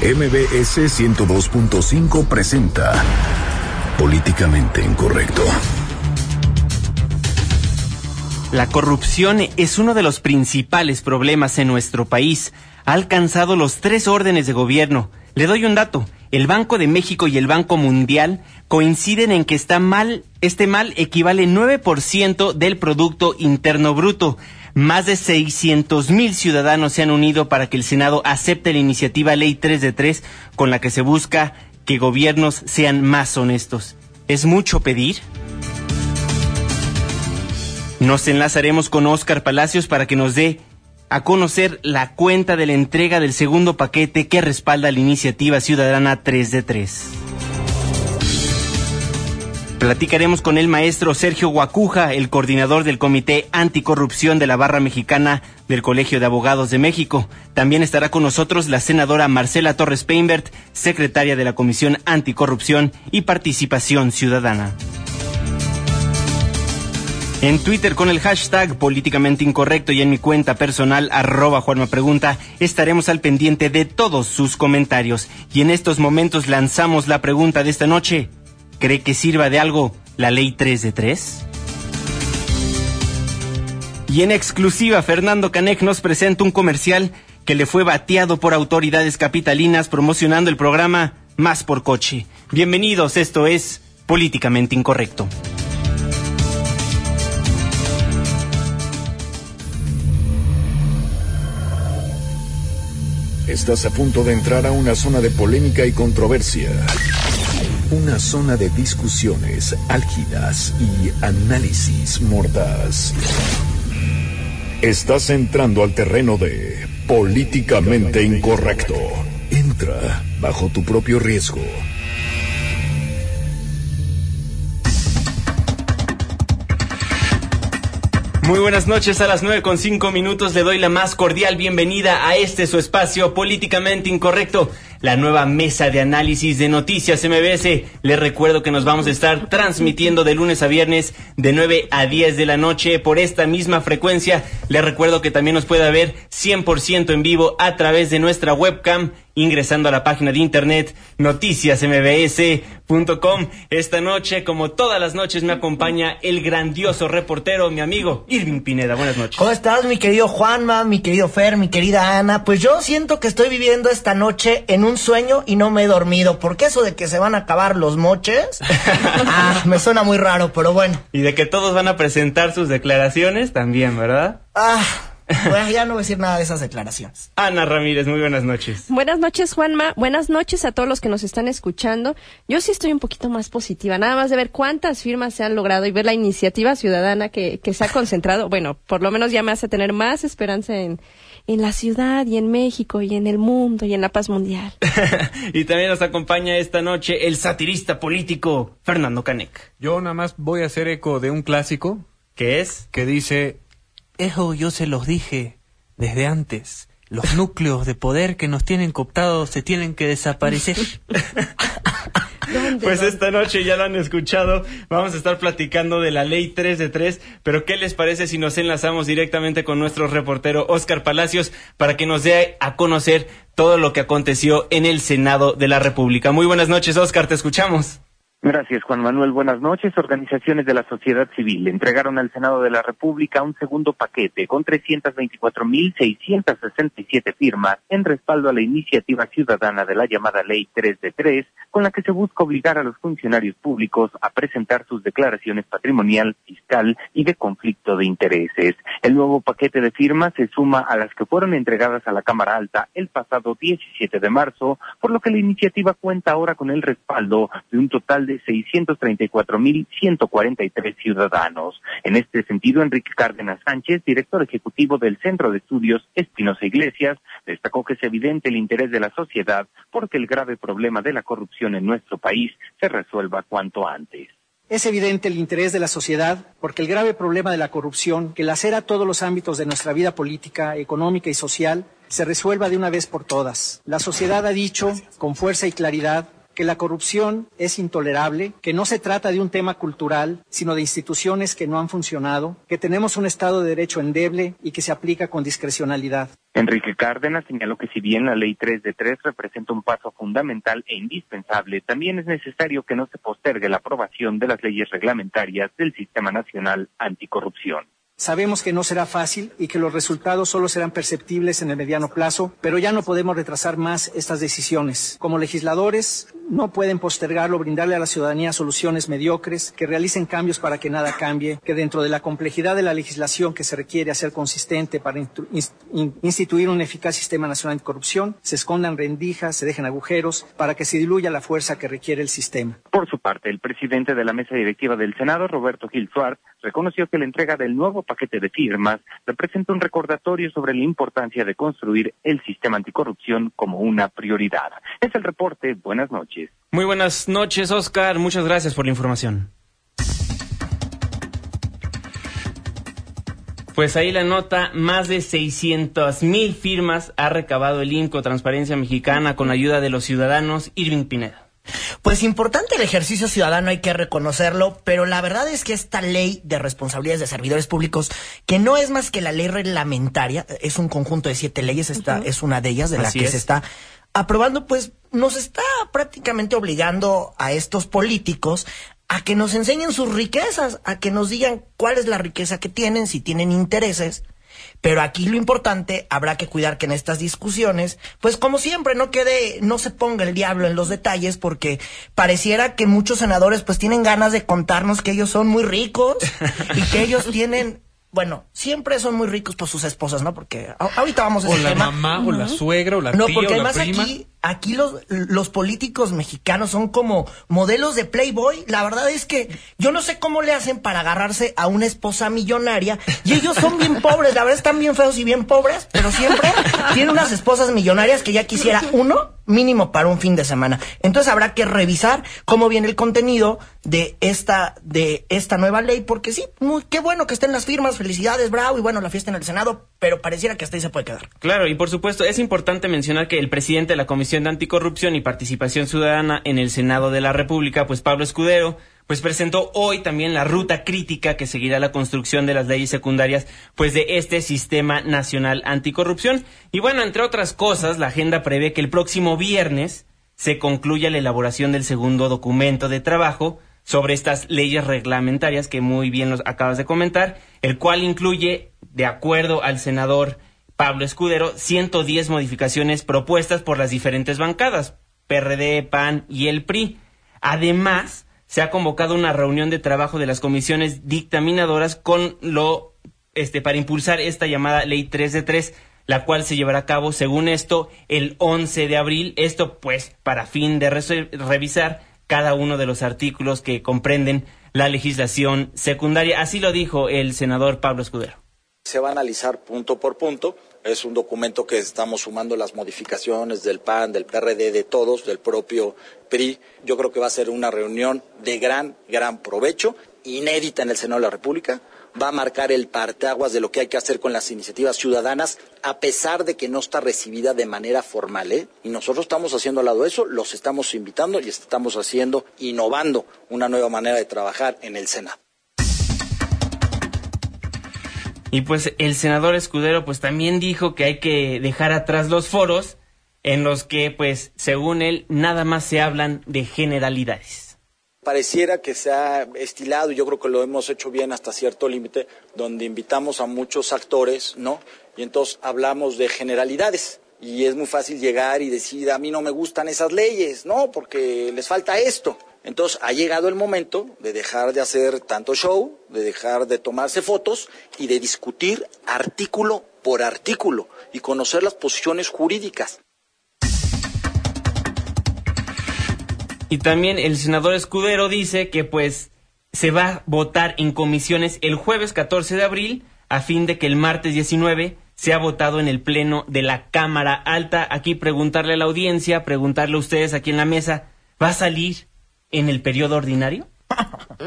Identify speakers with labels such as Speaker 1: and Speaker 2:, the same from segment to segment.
Speaker 1: MBS 102.5 presenta Políticamente Incorrecto.
Speaker 2: La corrupción es uno de los principales problemas en nuestro país. Ha alcanzado los tres órdenes de gobierno. Le doy un dato. El Banco de México y el Banco Mundial coinciden en que está mal, este mal equivale 9% del Producto Interno Bruto. Más de 600 mil ciudadanos se han unido para que el Senado acepte la iniciativa Ley 3 de 3 con la que se busca que gobiernos sean más honestos. ¿Es mucho pedir? Nos enlazaremos con Óscar Palacios para que nos dé a conocer la cuenta de la entrega del segundo paquete que respalda la iniciativa ciudadana 3 de 3. Platicaremos con el maestro Sergio Guacuja, el coordinador del Comité Anticorrupción de la Barra Mexicana del Colegio de Abogados de México. También estará con nosotros la senadora Marcela Torres Peinbert, secretaria de la Comisión Anticorrupción y Participación Ciudadana. En Twitter con el hashtag políticamente incorrecto y en mi cuenta personal arroba Juanma Pregunta estaremos al pendiente de todos sus comentarios. Y en estos momentos lanzamos la pregunta de esta noche. ¿Cree que sirva de algo la ley 3 de 3? Y en exclusiva, Fernando Canek nos presenta un comercial que le fue bateado por autoridades capitalinas promocionando el programa Más por Coche. Bienvenidos, esto es Políticamente Incorrecto.
Speaker 1: Estás a punto de entrar a una zona de polémica y controversia. Una zona de discusiones álgidas y análisis mordaz. Estás entrando al terreno de políticamente incorrecto. Entra bajo tu propio riesgo.
Speaker 2: Muy buenas noches, a las nueve con cinco minutos le doy la más cordial bienvenida a este su espacio políticamente incorrecto, la nueva mesa de análisis de noticias MBS. Les recuerdo que nos vamos a estar transmitiendo de lunes a viernes de 9 a 10 de la noche por esta misma frecuencia. Les recuerdo que también nos puede ver 100% en vivo a través de nuestra webcam ingresando a la página de internet noticiasmbs.com. Esta noche, como todas las noches, me acompaña el grandioso reportero, mi amigo Irving Pineda. Buenas noches.
Speaker 3: ¿Cómo estás, mi querido Juanma, mi querido Fer, mi querida Ana? Pues yo siento que estoy viviendo esta noche en un sueño y no me he dormido. Porque eso de que se van a acabar los moches, ah, me suena muy raro, pero bueno.
Speaker 2: Y de que todos van a presentar sus declaraciones también, ¿verdad?
Speaker 3: Ah. Bueno, ya no voy a decir nada de esas declaraciones.
Speaker 2: Ana Ramírez, muy buenas noches.
Speaker 4: Buenas noches, Juanma. Buenas noches a todos los que nos están escuchando. Yo sí estoy un poquito más positiva, nada más de ver cuántas firmas se han logrado y ver la iniciativa ciudadana que, que se ha concentrado. Bueno, por lo menos ya me hace tener más esperanza en, en la ciudad y en México y en el mundo y en la paz mundial.
Speaker 2: y también nos acompaña esta noche el satirista político Fernando Canek.
Speaker 5: Yo nada más voy a hacer eco de un clásico.
Speaker 2: ¿Qué es?
Speaker 5: Que dice, eso yo se los dije desde antes. Los núcleos de poder que nos tienen cooptados se tienen que desaparecer.
Speaker 2: Pues esta noche ya lo han escuchado, vamos a estar platicando de la ley 3 de 3, pero ¿qué les parece si nos enlazamos directamente con nuestro reportero Oscar Palacios para que nos dé a conocer todo lo que aconteció en el Senado de la República? Muy buenas noches, Oscar, te escuchamos.
Speaker 6: Gracias, Juan Manuel. Buenas noches. Organizaciones de la sociedad civil entregaron al Senado de la República un segundo paquete con 324.667 firmas en respaldo a la iniciativa ciudadana de la llamada Ley 3 de 3, con la que se busca obligar a los funcionarios públicos a presentar sus declaraciones patrimonial, fiscal y de conflicto de intereses. El nuevo paquete de firmas se suma a las que fueron entregadas a la Cámara Alta el pasado 17 de marzo, por lo que la iniciativa cuenta ahora con el respaldo de un total de 634.143 ciudadanos. En este sentido, Enrique Cárdenas Sánchez, director ejecutivo del Centro de Estudios Espinosa Iglesias, destacó que es evidente el interés de la sociedad porque el grave problema de la corrupción en nuestro país se resuelva cuanto antes.
Speaker 7: Es evidente el interés de la sociedad porque el grave problema de la corrupción, que lacera todos los ámbitos de nuestra vida política, económica y social, se resuelva de una vez por todas. La sociedad ha dicho, con fuerza y claridad, que la corrupción es intolerable, que no se trata de un tema cultural, sino de instituciones que no han funcionado, que tenemos un Estado de Derecho endeble y que se aplica con discrecionalidad.
Speaker 6: Enrique Cárdenas señaló que si bien la ley 3 de 3 representa un paso fundamental e indispensable, también es necesario que no se postergue la aprobación de las leyes reglamentarias del Sistema Nacional Anticorrupción.
Speaker 7: Sabemos que no será fácil y que los resultados solo serán perceptibles en el mediano plazo, pero ya no podemos retrasar más estas decisiones. Como legisladores, no pueden postergarlo, brindarle a la ciudadanía soluciones mediocres, que realicen cambios para que nada cambie, que dentro de la complejidad de la legislación que se requiere hacer consistente para instituir un eficaz sistema nacional de corrupción, se escondan rendijas, se dejen agujeros, para que se diluya la fuerza que requiere el sistema.
Speaker 6: Por su parte, el presidente de la mesa directiva del Senado, Roberto Gil Suárez, reconoció que la entrega del nuevo paquete de firmas representa un recordatorio sobre la importancia de construir el sistema anticorrupción como una prioridad. Es el reporte. Buenas noches.
Speaker 2: Muy buenas noches, Oscar. Muchas gracias por la información. Pues ahí la nota, más de 600 mil firmas ha recabado el INCO Transparencia Mexicana con ayuda de los ciudadanos Irving Pineda.
Speaker 3: Pues importante el ejercicio ciudadano, hay que reconocerlo, pero la verdad es que esta ley de responsabilidades de servidores públicos, que no es más que la ley reglamentaria, es un conjunto de siete leyes, esta es una de ellas de las que se está aprobando, pues nos está prácticamente obligando a estos políticos a que nos enseñen sus riquezas, a que nos digan cuál es la riqueza que tienen, si tienen intereses pero aquí lo importante, habrá que cuidar que en estas discusiones, pues como siempre, no quede, no se ponga el diablo en los detalles, porque pareciera que muchos senadores pues tienen ganas de contarnos que ellos son muy ricos y que ellos tienen bueno, siempre son muy ricos por sus esposas, ¿no? Porque ahorita vamos a
Speaker 5: O la mamá, o la suegra, o la
Speaker 3: no,
Speaker 5: tía,
Speaker 3: porque
Speaker 5: o la
Speaker 3: además
Speaker 5: prima.
Speaker 3: aquí, aquí los, los políticos mexicanos son como modelos de Playboy. La verdad es que yo no sé cómo le hacen para agarrarse a una esposa millonaria. Y ellos son bien pobres, la verdad están bien feos y bien pobres, pero siempre tienen unas esposas millonarias que ya quisiera uno mínimo para un fin de semana. Entonces habrá que revisar cómo viene el contenido de esta, de esta nueva ley, porque sí, muy, qué bueno que estén las firmas, felicidades, bravo, y bueno, la fiesta en el Senado, pero pareciera que hasta ahí se puede quedar.
Speaker 2: Claro, y por supuesto, es importante mencionar que el presidente de la Comisión de Anticorrupción y Participación Ciudadana en el Senado de la República, pues Pablo Escudero, pues presentó hoy también la ruta crítica que seguirá la construcción de las leyes secundarias, pues de este sistema nacional anticorrupción. Y bueno, entre otras cosas, la agenda prevé que el próximo viernes se concluya la elaboración del segundo documento de trabajo sobre estas leyes reglamentarias que muy bien los acabas de comentar, el cual incluye, de acuerdo al senador Pablo Escudero, 110 modificaciones propuestas por las diferentes bancadas, PRD, PAN y el PRI. Además, se ha convocado una reunión de trabajo de las comisiones dictaminadoras con lo este para impulsar esta llamada ley 3 de 3 la cual se llevará a cabo según esto el 11 de abril esto pues para fin de re revisar cada uno de los artículos que comprenden la legislación secundaria así lo dijo el senador Pablo Escudero
Speaker 8: se va a analizar punto por punto. Es un documento que estamos sumando las modificaciones del PAN, del PRD, de todos, del propio PRI. Yo creo que va a ser una reunión de gran, gran provecho, inédita en el Senado de la República. Va a marcar el parteaguas de lo que hay que hacer con las iniciativas ciudadanas, a pesar de que no está recibida de manera formal. ¿eh? Y nosotros estamos haciendo al lado de eso, los estamos invitando y estamos haciendo, innovando una nueva manera de trabajar en el Senado.
Speaker 2: Y pues el senador Escudero pues también dijo que hay que dejar atrás los foros en los que pues según él nada más se hablan de generalidades.
Speaker 8: Pareciera que se ha estilado, y yo creo que lo hemos hecho bien hasta cierto límite, donde invitamos a muchos actores, ¿no? Y entonces hablamos de generalidades. Y es muy fácil llegar y decir, a mí no me gustan esas leyes, ¿no? Porque les falta esto. Entonces ha llegado el momento de dejar de hacer tanto show, de dejar de tomarse fotos y de discutir artículo por artículo y conocer las posiciones jurídicas.
Speaker 2: Y también el senador Escudero dice que pues se va a votar en comisiones el jueves 14 de abril a fin de que el martes 19 sea votado en el pleno de la Cámara Alta. Aquí preguntarle a la audiencia, preguntarle a ustedes aquí en la mesa, ¿va a salir en el periodo ordinario?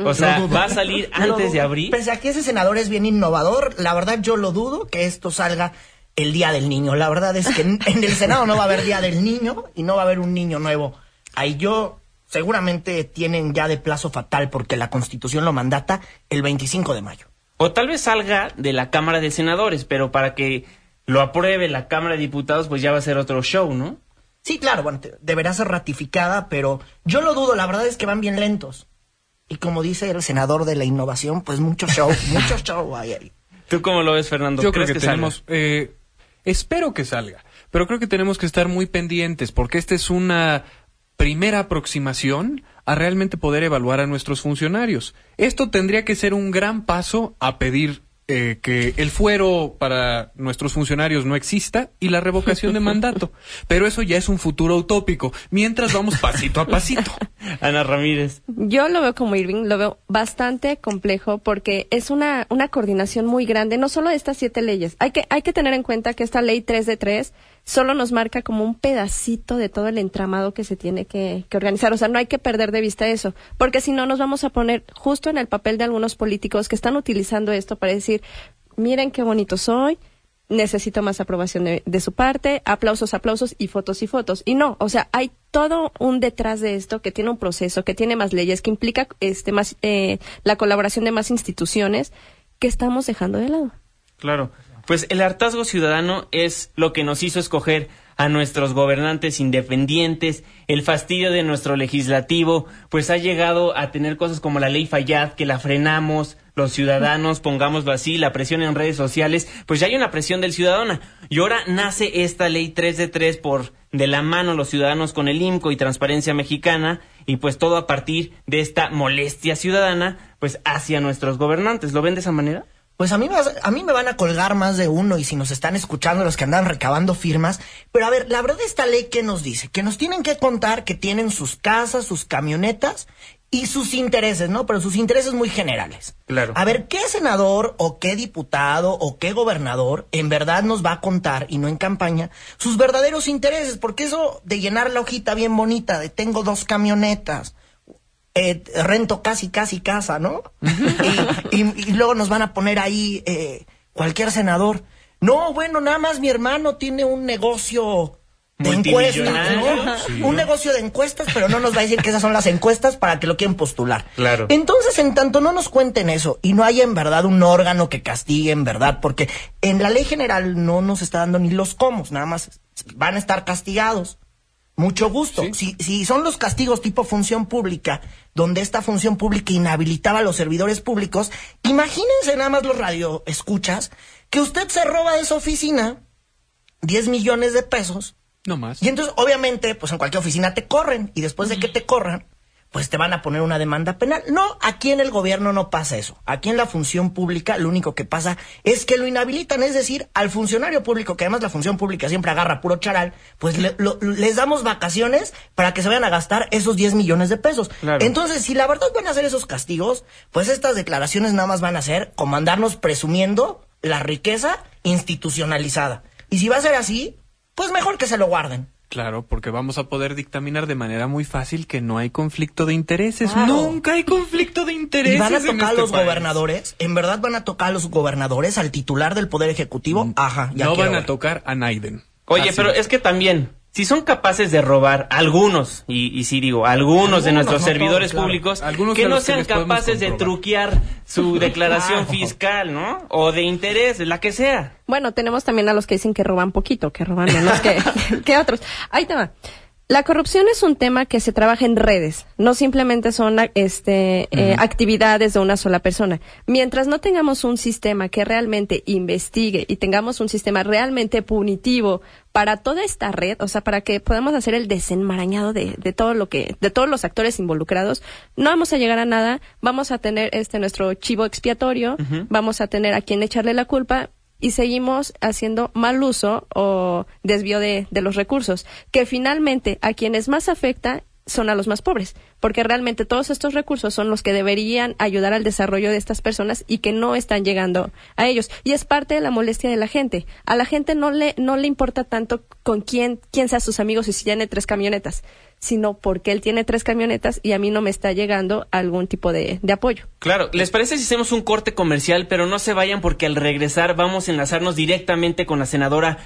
Speaker 2: O sea, ¿va a salir antes de abril?
Speaker 3: Pese a que ese senador es bien innovador, la verdad yo lo dudo que esto salga el Día del Niño. La verdad es que en, en el Senado no va a haber Día del Niño y no va a haber un niño nuevo. Ahí yo seguramente tienen ya de plazo fatal porque la Constitución lo mandata el 25 de mayo.
Speaker 2: O tal vez salga de la Cámara de Senadores, pero para que lo apruebe la Cámara de Diputados, pues ya va a ser otro show, ¿no?
Speaker 3: Sí, claro, bueno, te- deberá ser ratificada, pero yo lo dudo, la verdad es que van bien lentos. Y como dice el senador de la innovación, pues mucho show, mucho show hay ahí.
Speaker 2: ¿Tú cómo lo ves, Fernando?
Speaker 9: Yo creo
Speaker 2: ¿Crees
Speaker 9: que,
Speaker 2: salga?
Speaker 9: tenemos, eh, espero que salga, pero creo que tenemos que estar muy pendientes porque esta es una primera aproximación a realmente poder evaluar a nuestros funcionarios. Esto tendría que ser un gran paso a pedir eh, que el fuero para nuestros funcionarios no exista y la revocación de mandato. Pero eso ya es un futuro utópico, mientras vamos pasito a pasito.
Speaker 2: Ana Ramírez.
Speaker 4: Yo lo veo como Irving, lo veo bastante complejo porque es una, una coordinación muy grande, no solo de estas siete leyes. Hay que, hay que tener en cuenta que esta ley 3 de 3 solo nos marca como un pedacito de todo el entramado que se tiene que, que organizar. O sea, no hay que perder de vista eso, porque si no nos vamos a poner justo en el papel de algunos políticos que están utilizando esto para decir, miren qué bonito soy, necesito más aprobación de, su parte, aplausos, aplausos y fotos y fotos. Y no, o sea, hay todo un detrás de esto que tiene un proceso, que tiene más leyes, que implica este más eh, la colaboración de más instituciones que estamos dejando de lado.
Speaker 2: Claro. Pues el hartazgo ciudadano es lo que nos hizo escoger a nuestros gobernantes independientes, el fastidio de nuestro legislativo, pues ha llegado a tener cosas como la ley Fayad, que la frenamos, los ciudadanos, pongámoslo así, la presión en redes sociales, pues ya hay una presión del ciudadano. Y ahora nace esta ley 3 de 3 por de la mano los ciudadanos con el IMCO y Transparencia Mexicana, y pues todo a partir de esta molestia ciudadana, pues hacia nuestros gobernantes. ¿Lo ven de esa manera?
Speaker 3: Pues a mí, me vas- a mí me van a colgar más de uno y si nos están escuchando los que andan recabando firmas. Pero a ver, la verdad esta ley que nos dice, que nos tienen que contar que tienen sus casas, sus camionetas y sus intereses, ¿no? Pero sus intereses muy generales.
Speaker 2: Claro.
Speaker 3: A ver, ¿qué senador o qué diputado o qué gobernador en verdad nos va a contar, y no en campaña, sus verdaderos intereses? Porque eso de llenar la hojita bien bonita de tengo dos camionetas, eh, rento casi, casi casa, ¿no? y, y- y luego nos van a poner ahí eh, cualquier senador. No, bueno, nada más mi hermano tiene un negocio de encuestas, ¿no?
Speaker 2: sí.
Speaker 3: Un negocio de encuestas, pero no nos va a decir que esas son las encuestas para que lo quieran postular.
Speaker 2: Claro.
Speaker 3: Entonces, en tanto no nos cuenten eso y no haya en verdad un órgano que castigue en verdad, porque en la ley general no nos está dando ni los comos, nada más van a estar castigados. Mucho gusto. Si, si son los castigos tipo función pública, donde esta función pública inhabilitaba a los servidores públicos, imagínense nada más los radioescuchas, que usted se roba de su oficina 10 millones de pesos
Speaker 9: No más.
Speaker 3: y entonces, obviamente, pues en cualquier oficina te corren. Y después de que te corran, pues te van a poner una demanda penal. No, aquí en el gobierno no pasa eso. Aquí en la función pública lo único que pasa es que lo inhabilitan. Es decir, al funcionario público, que además la función pública siempre agarra puro charal, pues le- lo- les damos vacaciones para que se vayan a gastar esos 10 millones de pesos.
Speaker 2: Claro.
Speaker 3: Entonces, si la verdad van a hacer esos castigos, pues estas declaraciones nada más van a ser como andarnos presumiendo la riqueza institucionalizada. Y si va a ser así, pues mejor que se lo guarden.
Speaker 9: Claro, porque vamos a poder dictaminar de manera muy fácil que no hay conflicto de intereses.
Speaker 3: Claro.
Speaker 9: Nunca hay conflicto de intereses.
Speaker 3: Y van a
Speaker 9: en
Speaker 3: tocar a
Speaker 9: este
Speaker 3: los
Speaker 9: país.
Speaker 3: gobernadores, en verdad van a tocar a los gobernadores, al titular del Poder Ejecutivo. Ajá, ya
Speaker 9: Mm. No van a tocar a Naiden.
Speaker 2: Oye,
Speaker 9: Así.
Speaker 2: pero es que también, si son capaces de robar algunos, y, y sí digo, algunos, de nuestros
Speaker 3: no
Speaker 2: servidores
Speaker 3: todos, claro.
Speaker 2: públicos,
Speaker 9: Algunos
Speaker 2: que no
Speaker 9: que
Speaker 2: sean capaces de truquear su declaración
Speaker 3: Claro.
Speaker 2: fiscal, ¿no? O de interés, la que sea.
Speaker 4: Bueno, tenemos también a los que dicen que roban poquito, que roban menos que, que otros. Ahí te va. La corrupción es un tema que se trabaja en redes, no simplemente son este, eh, actividades de una sola persona. Mientras no tengamos un sistema que realmente investigue y tengamos un sistema realmente punitivo para toda esta red, o sea, para que podamos hacer el desenmarañado de, de todo lo que, de todos los actores involucrados, no vamos a llegar a nada, vamos a tener este nuestro chivo expiatorio, vamos a tener a quien echarle la culpa y seguimos haciendo mal uso o desvío de, de los recursos, que finalmente a quienes más afecta son a los más pobres, porque realmente todos estos recursos son los que deberían ayudar al desarrollo de estas personas y que no están llegando a ellos. Y es parte de la molestia de la gente. A la gente no le, no le importa tanto con quién, quién sea sus amigos y si tiene tres camionetas, sino porque él tiene tres camionetas y a mí no me está llegando algún tipo de, de apoyo.
Speaker 2: Claro, ¿les parece si hacemos un corte comercial? Pero no se vayan porque al regresar vamos a enlazarnos directamente con la senadora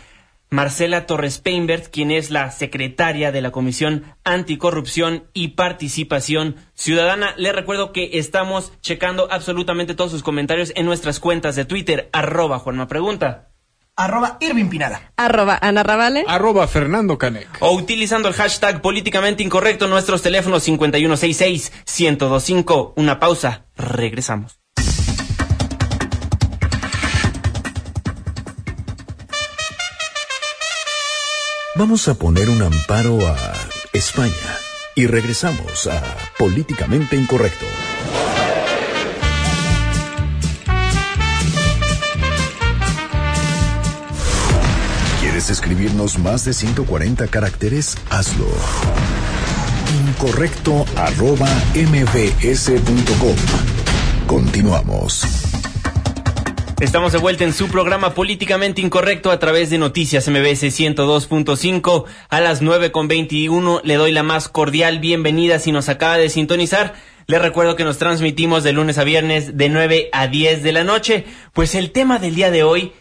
Speaker 2: Marcela Torres Peinbert, quien es la secretaria de la Comisión Anticorrupción y Participación Ciudadana. Le recuerdo que estamos checando absolutamente todos sus comentarios en nuestras cuentas de Twitter, arroba Juanma Pregunta.
Speaker 3: Arroba Irving Pinada.
Speaker 4: Arroba Ana Ravale.
Speaker 9: Arroba Fernando Canec.
Speaker 2: O utilizando el hashtag políticamente incorrecto en nuestros teléfonos 5166-1025. Una pausa. Regresamos.
Speaker 1: Vamos a poner un amparo a España y regresamos a Políticamente Incorrecto. ¿Quieres escribirnos más de 140 caracteres? Hazlo. Incorrecto mbs.com. Continuamos.
Speaker 2: Estamos de vuelta en su programa Políticamente Incorrecto a través de Noticias MBS 102.5 a las 9.21. Le doy la más cordial bienvenida si nos acaba de sintonizar. Le recuerdo que nos transmitimos de lunes a viernes de 9 a 10 de la noche. Pues el tema del día de hoy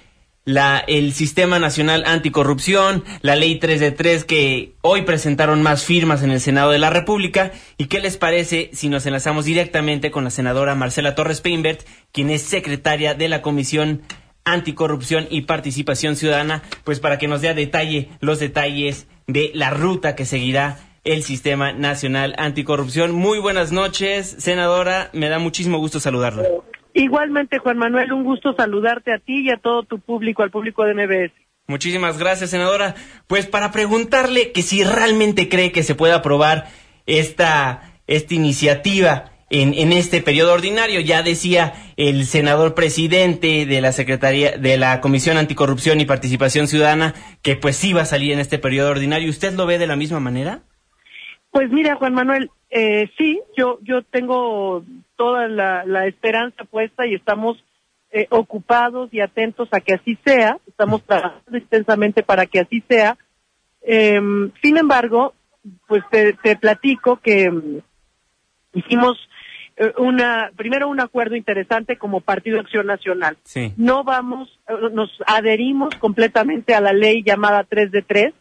Speaker 2: la, el Sistema Nacional Anticorrupción, la Ley 3 de 3 que hoy presentaron más firmas en el Senado de la República. ¿Y qué les parece si nos enlazamos directamente con la senadora Marcela Torres Peinbert, quien es secretaria de la Comisión Anticorrupción y Participación Ciudadana, pues para que nos dé a detalle los detalles de la ruta que seguirá el Sistema Nacional Anticorrupción. Muy buenas noches, senadora. Me da muchísimo gusto saludarla.
Speaker 10: Igualmente, Juan Manuel, un gusto saludarte a ti y a todo tu público, al público de MBS.
Speaker 2: Muchísimas gracias, senadora. Pues para preguntarle que si realmente cree que se puede aprobar esta, esta iniciativa en, en este periodo ordinario. Ya decía el senador presidente de la Secretaría de la Comisión Anticorrupción y Participación Ciudadana que pues sí va a salir en este periodo ordinario. ¿Usted lo ve de la misma manera?
Speaker 10: Pues mira, Juan Manuel, eh, sí, yo, yo tengo toda la, la esperanza puesta y estamos eh, ocupados y atentos a que así sea. Estamos trabajando extensamente para que así sea. Eh, sin embargo, pues te, te platico que mm, hicimos eh, una primero un acuerdo interesante como Partido Acción Nacional.
Speaker 2: Sí.
Speaker 10: No vamos, eh, nos adherimos completamente a la ley llamada 3 de 3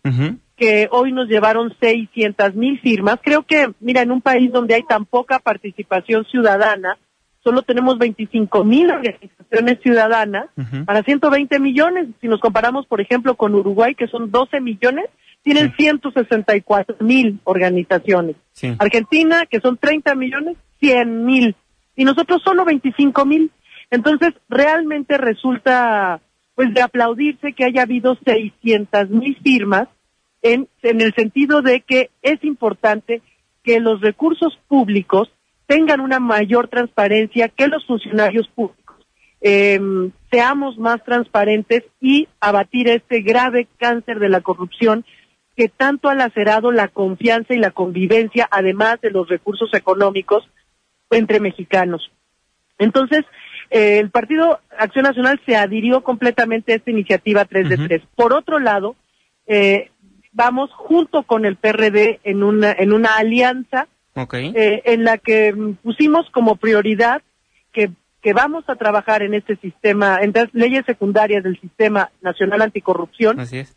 Speaker 10: que hoy nos llevaron 600 mil firmas. Creo que, mira, en un país donde hay tan poca participación ciudadana, solo tenemos 25 mil organizaciones ciudadanas para 120 millones. Si nos comparamos, por ejemplo, con Uruguay, que son 12 millones, tienen 164 mil organizaciones.
Speaker 2: Sí.
Speaker 10: Argentina, que son 30 millones, 100 mil. Y nosotros solo 25 mil. Entonces, realmente resulta, pues, de aplaudirse que haya habido 600 mil firmas en, en el sentido de que es importante que los recursos públicos tengan una mayor transparencia que los funcionarios públicos. Eh, seamos más transparentes y abatir este grave cáncer de la corrupción que tanto ha lacerado la confianza y la convivencia, además de los recursos económicos entre mexicanos. Entonces, eh, el Partido Acción Nacional se adhirió completamente a esta iniciativa 3 de 3. Por otro lado, eh, vamos junto con el PRD en una, en una alianza eh, en la que pusimos como prioridad que, que vamos a trabajar en este sistema, en las leyes secundarias del Sistema Nacional Anticorrupción,
Speaker 2: Así es.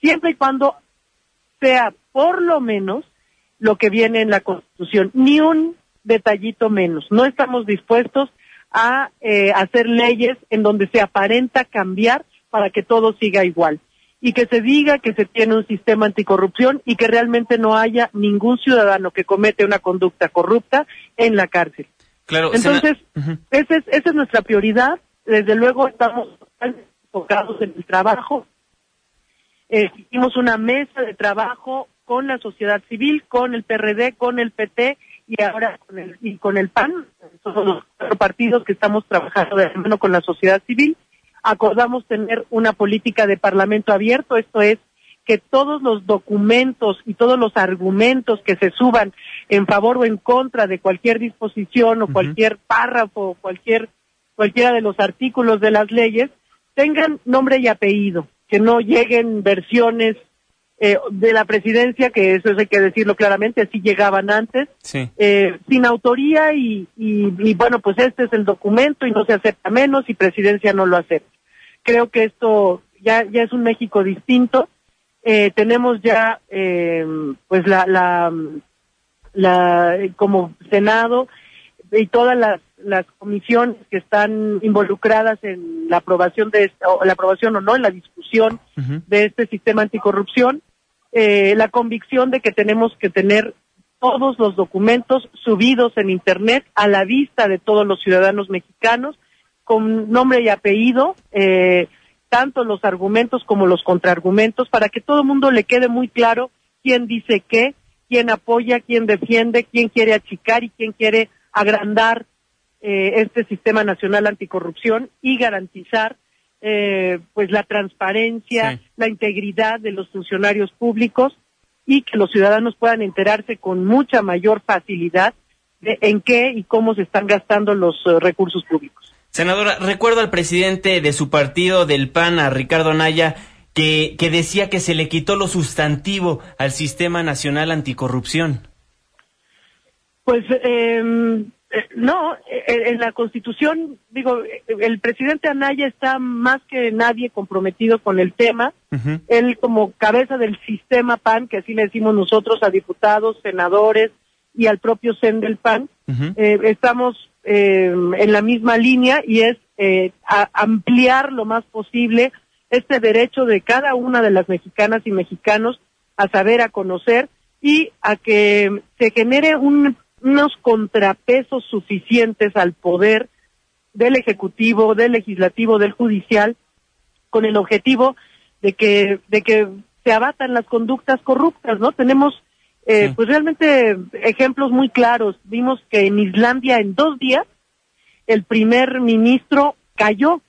Speaker 10: siempre y cuando sea por lo menos lo que viene en la Constitución, ni un detallito menos. No estamos dispuestos a eh, hacer leyes en donde se aparenta cambiar para que todo siga igual y que se diga que se tiene un sistema anticorrupción y que realmente no haya ningún ciudadano que comete una conducta corrupta en la cárcel.
Speaker 2: Claro,
Speaker 10: Entonces, esa es, esa es nuestra prioridad. Desde luego estamos enfocados en el trabajo. Eh, hicimos una mesa de trabajo con la sociedad civil, con el PRD, con el PT y ahora con el, y con el PAN. Somos los cuatro partidos que estamos trabajando de la mano con la sociedad civil. Acordamos tener una política de parlamento abierto, esto es que todos los documentos y todos los argumentos que se suban en favor o en contra de cualquier disposición o cualquier párrafo o cualquier cualquiera de los artículos de las leyes tengan nombre y apellido, que no lleguen versiones eh, de la presidencia, que eso hay que decirlo claramente, así llegaban antes,
Speaker 2: Sí.
Speaker 10: eh, sin autoría y, y, y, bueno, pues este es el documento y no se acepta menos y presidencia no lo acepta. Creo que esto ya, ya es un México distinto. Eh, tenemos ya, eh, pues la, la, la, como Senado y todas las, las comisiones que están involucradas en la aprobación de, esta- o la aprobación o no, en la discusión de este sistema anticorrupción, eh, la convicción de que tenemos que tener todos los documentos subidos en Internet a la vista de todos los ciudadanos mexicanos, con nombre y apellido, eh, tanto los argumentos como los contraargumentos, para que todo el mundo le quede muy claro quién dice qué, quién apoya, quién defiende, quién quiere achicar y quién quiere agrandar eh, este sistema nacional anticorrupción y garantizar eh, pues la transparencia,
Speaker 2: Sí.
Speaker 10: la integridad de los funcionarios públicos y que los ciudadanos puedan enterarse con mucha mayor facilidad de en qué y cómo se están gastando los eh, recursos públicos.
Speaker 2: Senadora, recuerdo al presidente de su partido, del PAN, a Ricardo Anaya, que, que decía que se le quitó lo sustantivo al Sistema Nacional Anticorrupción.
Speaker 10: Pues eh, eh, no, eh, en la Constitución, digo, eh, el presidente Anaya está más que nadie comprometido con el tema. Él como cabeza del sistema PAN, que así le decimos nosotros a diputados, senadores y al propio CEN del PAN, eh, estamos eh, en la misma línea y es eh, a- ampliar lo más posible este derecho de cada una de las mexicanas y mexicanos a saber, a conocer y a que se genere un- unos contrapesos suficientes al poder del Ejecutivo, del Legislativo, del Judicial, con el objetivo de que, de que se abatan las conductas corruptas, ¿no? Tenemos eh,
Speaker 2: Sí.
Speaker 10: pues realmente ejemplos muy claros. Vimos que en Islandia en dos días el primer ministro cayó.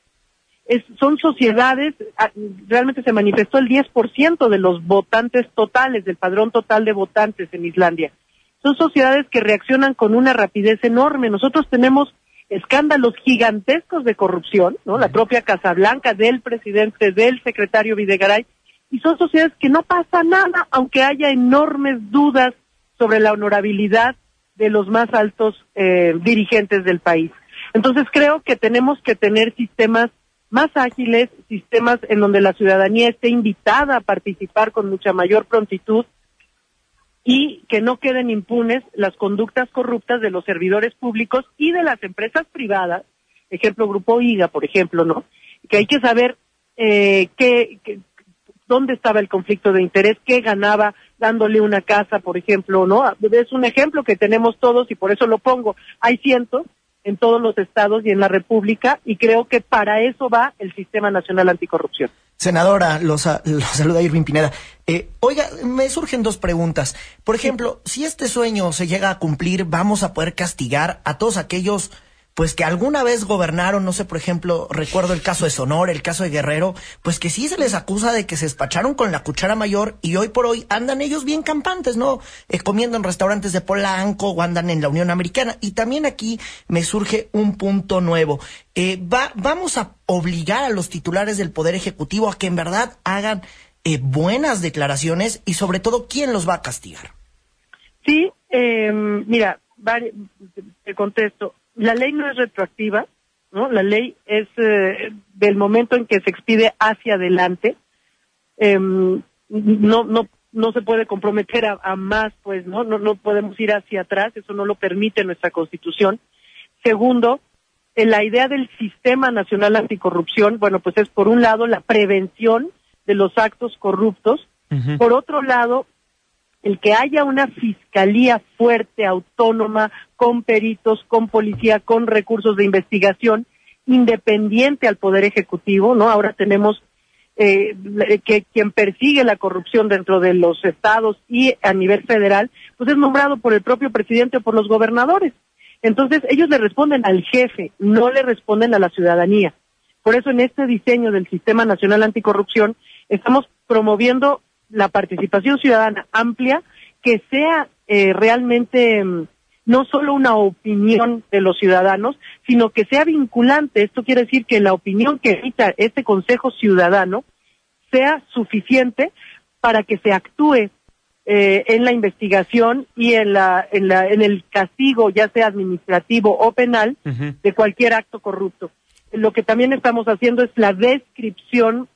Speaker 10: Es, son sociedades, ah, realmente se manifestó el 10% de los votantes totales, del padrón total de votantes en Islandia. Son sociedades que reaccionan con una rapidez enorme. Nosotros tenemos escándalos gigantescos de corrupción, ¿no? La propia Casa Blanca del presidente, del secretario Videgaray, y son sociedades que no pasa nada, aunque haya enormes dudas sobre la honorabilidad de los más altos eh, dirigentes del país. Entonces creo que tenemos que tener sistemas más ágiles, sistemas en donde la ciudadanía esté invitada a participar con mucha mayor prontitud y que no queden impunes las conductas corruptas de los servidores públicos y de las empresas privadas, ejemplo Grupo IGA, por ejemplo, ¿no? Que hay que saber eh, qué, qué- dónde estaba el conflicto de interés, qué ganaba dándole una casa, por ejemplo, ¿no? Es un ejemplo que tenemos todos y por eso lo pongo. Hay cientos en todos los estados y en la República y creo que para eso va el Sistema Nacional Anticorrupción.
Speaker 3: Senadora, los, sa- los saluda Irving Pineda. Eh, oiga, me surgen dos preguntas. Por ejemplo, si este sueño se llega a cumplir, vamos a poder castigar a todos aquellos pues que alguna vez gobernaron, no sé, por ejemplo, recuerdo el caso de Sonora, el caso de Guerrero, pues que sí se les acusa de que se despacharon con la cuchara mayor y hoy por hoy andan ellos bien campantes, ¿no? Eh, comiendo en restaurantes de Polanco o andan en la Unión Americana. Y también aquí me surge un punto nuevo. Eh, va, vamos a obligar a los titulares del Poder Ejecutivo a que en verdad hagan eh, buenas declaraciones y sobre todo, ¿quién los va a castigar?
Speaker 10: Sí, eh, mira, te contesto. La ley no es retroactiva, ¿no? La ley es eh, del momento en que se expide hacia adelante. Em, no, no, no se puede comprometer a, a más, pues, ¿no? ¿no? No podemos ir hacia atrás, eso no lo permite nuestra Constitución. Segundo, eh, la idea del Sistema Nacional Anticorrupción, bueno, pues es por un lado la prevención de los actos corruptos, por otro lado, el que haya una fiscalía fuerte, autónoma, con peritos, con policía, con recursos de investigación, independiente al Poder Ejecutivo, ¿no? Ahora tenemos eh, que quien persigue la corrupción dentro de los estados y a nivel federal, pues es nombrado por el propio presidente o por los gobernadores. Entonces, ellos le responden al jefe, no le responden a la ciudadanía. Por eso, en este diseño del Sistema Nacional Anticorrupción, estamos promoviendo la participación ciudadana amplia que sea eh, realmente mm, no solo una opinión de los ciudadanos, sino que sea vinculante. Esto quiere decir que la opinión que emita este Consejo Ciudadano sea suficiente para que se actúe eh, en la investigación y en, la, en, la, en el castigo, ya sea administrativo o penal, de cualquier acto corrupto. Lo que también estamos haciendo es la descripción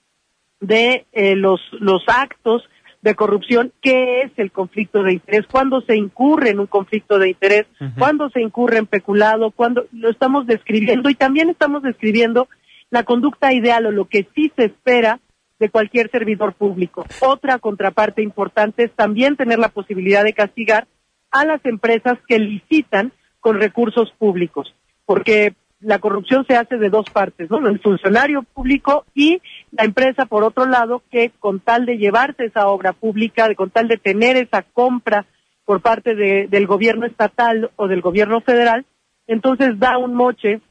Speaker 10: de eh, los, los actos de corrupción, qué es el conflicto de interés, cuándo se incurre en un conflicto de interés, cuándo se incurre en peculado, cuándo lo estamos describiendo y también estamos describiendo la conducta ideal o lo que sí se espera de cualquier servidor público. Otra contraparte importante es también tener la posibilidad de castigar a las empresas que licitan con recursos públicos, porque la corrupción se hace de dos partes, ¿no? El funcionario público y la empresa, por otro lado, que con tal de llevarse esa obra pública, con tal de tener esa compra por parte de, del gobierno estatal o del gobierno federal, entonces da un moche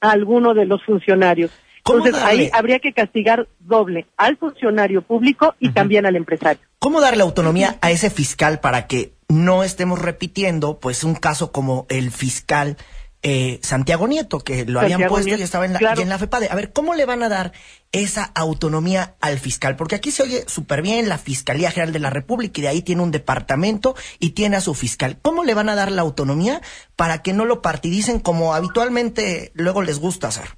Speaker 10: a alguno de los funcionarios. Entonces ahí habría que castigar doble al funcionario público y también al empresario.
Speaker 3: ¿Cómo darle autonomía a ese fiscal para que no estemos repitiendo pues un caso como el fiscal eh, Santiago Nieto, que lo habían puesto y estaba en la, en la FEPADE. A ver, ¿cómo le van a dar esa autonomía al fiscal? Porque aquí se oye súper bien la Fiscalía General de la República y de ahí tiene un departamento y tiene a su fiscal. ¿Cómo le van a dar la autonomía para que no lo partidicen como habitualmente luego les gusta hacer?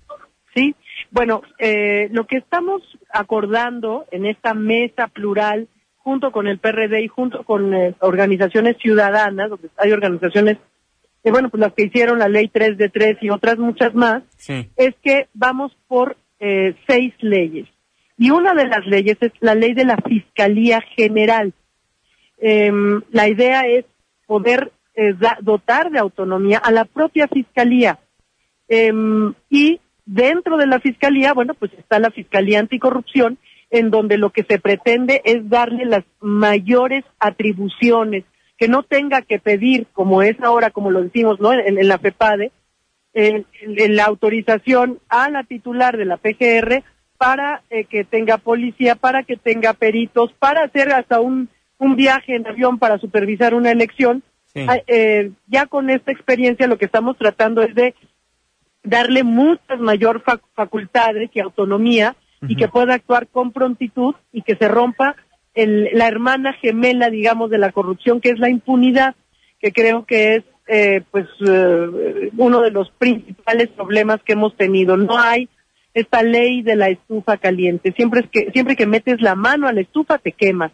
Speaker 10: Sí, bueno, eh, lo que estamos acordando en esta mesa plural junto con el PRD y junto con eh, organizaciones ciudadanas, donde hay organizaciones eh, bueno, pues las que hicieron la ley 3 de 3 y otras muchas más, es que vamos por eh, seis leyes. Y una de las leyes es la ley de la Fiscalía General. Em, la idea es poder eh, dotar de autonomía a la propia Fiscalía. Em, y dentro de la Fiscalía, bueno, pues está la Fiscalía Anticorrupción, en donde lo que se pretende es darle las mayores atribuciones que no tenga que pedir, como es ahora, como lo decimos, ¿no? En, la FEPADE, en, la autorización a la titular de la PGR para eh, que tenga policía, para que tenga peritos, para hacer hasta un, un viaje en avión para supervisar una elección. Ah, eh, ya con esta experiencia lo que estamos tratando es de darle muchas mayor facultades y autonomía y que pueda actuar con prontitud y que se rompa la hermana gemela, digamos, de la corrupción, que es la impunidad, que creo que es eh, pues eh, uno de los principales problemas que hemos tenido. No hay esta ley de la estufa caliente. Siempre es que siempre que metes la mano a la estufa te quemas.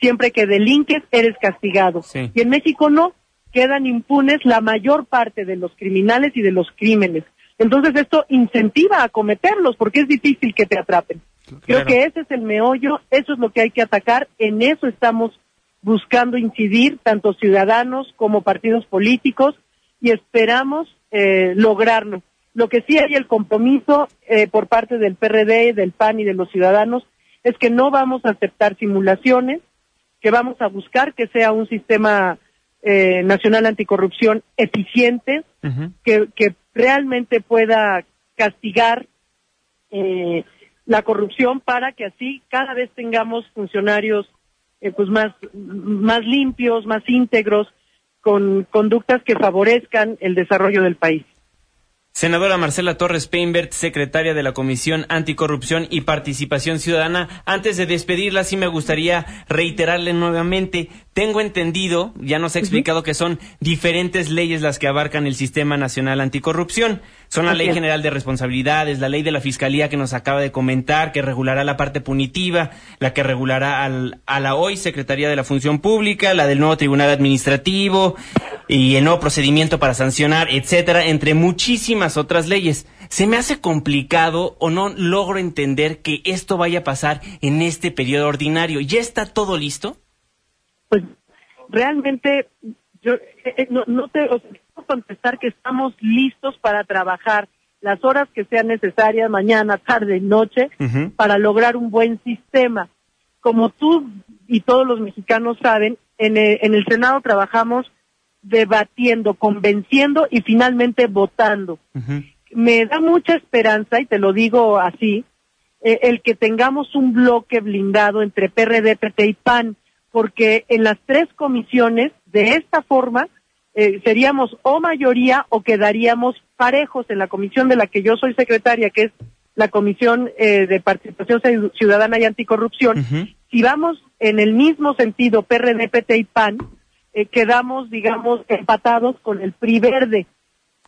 Speaker 10: Siempre que delinques eres castigado. Y en México no quedan impunes la mayor parte de los criminales y de los crímenes. Entonces esto incentiva a cometerlos porque es difícil que te atrapen. Creo que ese es el meollo, eso es lo que hay que atacar, en eso estamos buscando incidir, tanto ciudadanos como partidos políticos, y esperamos eh, lograrlo. Lo que sí hay el compromiso eh, por parte del PRD, del PAN y de los ciudadanos es que no vamos a aceptar simulaciones, que vamos a buscar que sea un sistema eh, nacional anticorrupción eficiente, que, que realmente pueda castigar eh, la corrupción para que así cada vez tengamos funcionarios eh, pues más, más limpios, más íntegros, con conductas que favorezcan el desarrollo del país.
Speaker 2: Senadora Marcela Torres Peinbert, secretaria de la Comisión Anticorrupción y Participación Ciudadana, antes de despedirla, sí me gustaría reiterarle nuevamente, tengo entendido, ya nos ha explicado que son diferentes leyes las que abarcan el Sistema Nacional Anticorrupción. Son la Ley General de Responsabilidades, la Ley de la Fiscalía que nos acaba de comentar, que regulará la parte punitiva, la que regulará al, a la hoy Secretaría de la Función Pública, la del nuevo Tribunal Administrativo y el nuevo procedimiento para sancionar, etcétera, entre muchísimas otras leyes. Se me hace complicado o no logro entender que esto vaya a pasar en este periodo ordinario. ¿Ya está todo listo?
Speaker 10: Pues realmente yo eh, eh, no, no te contestar que estamos listos para trabajar las horas que sean necesarias, mañana, tarde y noche, para lograr un buen sistema. Como tú y todos los mexicanos saben, en el, Senado trabajamos debatiendo, convenciendo y finalmente votando. Me da mucha esperanza, y te lo digo así, eh, el que tengamos un bloque blindado entre PRD, PT y PAN, porque en las tres comisiones, de esta forma, eh, seríamos o mayoría o quedaríamos parejos en la comisión de la que yo soy secretaria, que es la Comisión eh, de Participación Ciudadana y Anticorrupción. Si vamos en el mismo sentido, PRD, PT y PAN, eh, quedamos, digamos, empatados con el PRI verde.